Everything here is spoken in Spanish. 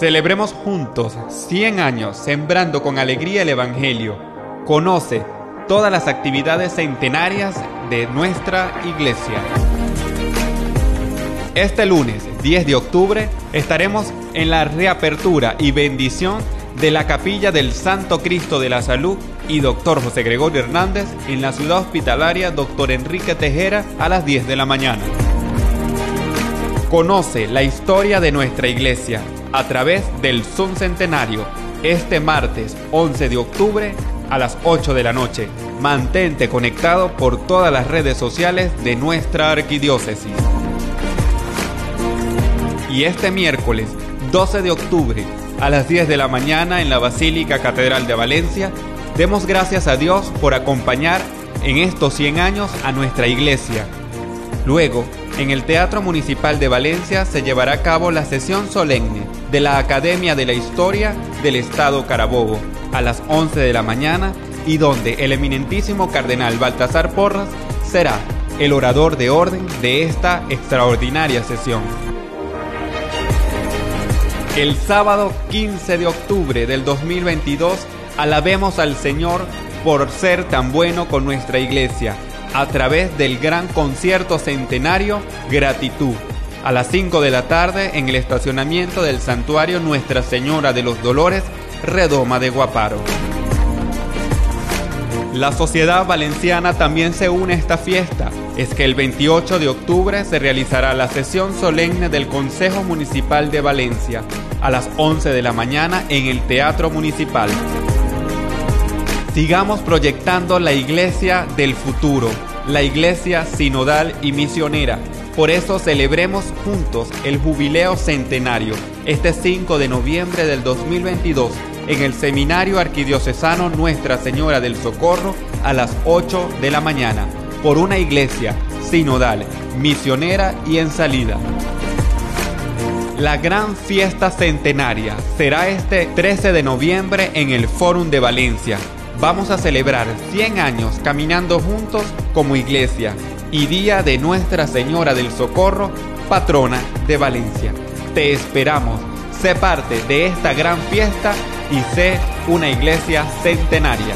Celebremos juntos 100 años sembrando con alegría el Evangelio. Conoce todas las actividades centenarias de nuestra iglesia. Este lunes 10 de octubre estaremos en la reapertura y bendición de la capilla del Santo Cristo de la Salud y Dr. José Gregorio Hernández en la ciudad hospitalaria Dr. Enrique Tejera a las 10 de la mañana. Conoce la historia de nuestra iglesia a través del Zoom Centenario este martes 11 de octubre a las 8 de la noche. Mantente conectado por todas las redes sociales de nuestra arquidiócesis. Y este miércoles 12 de octubre a las 10 de la mañana en la Basílica Catedral de Valencia, demos gracias a Dios por acompañar en estos 100 años a nuestra iglesia. Luego, en el Teatro Municipal de Valencia se llevará a cabo la sesión solemne de la Academia de la Historia del Estado Carabobo a las 11 de la mañana y donde el eminentísimo cardenal Baltasar Porras será el orador de orden de esta extraordinaria sesión. El sábado 15 de octubre del 2022 alabemos al Señor por ser tan bueno con nuestra iglesia a través del gran concierto centenario Gratitud a las 5 de la tarde en el estacionamiento del santuario Nuestra Señora de los Dolores, Redoma de Guaparo. La sociedad valenciana también se une a esta fiesta. Es que el 28 de octubre se realizará la sesión solemne del Consejo Municipal de Valencia a las 11 de la mañana en el Teatro Municipal. Sigamos proyectando la iglesia del futuro, la iglesia sinodal y misionera. Por eso celebremos juntos el jubileo centenario este 5 de noviembre del 2022 en el Seminario Arquidiocesano Nuestra Señora del Socorro a las 8 de la mañana por una iglesia sinodal, misionera y en salida. La gran fiesta centenaria será este 13 de noviembre en el Fórum de Valencia. Vamos a celebrar 100 años caminando juntos como iglesia y Día de Nuestra Señora del Socorro, patrona de Valencia. Te esperamos, sé parte de esta gran fiesta y sé una iglesia centenaria.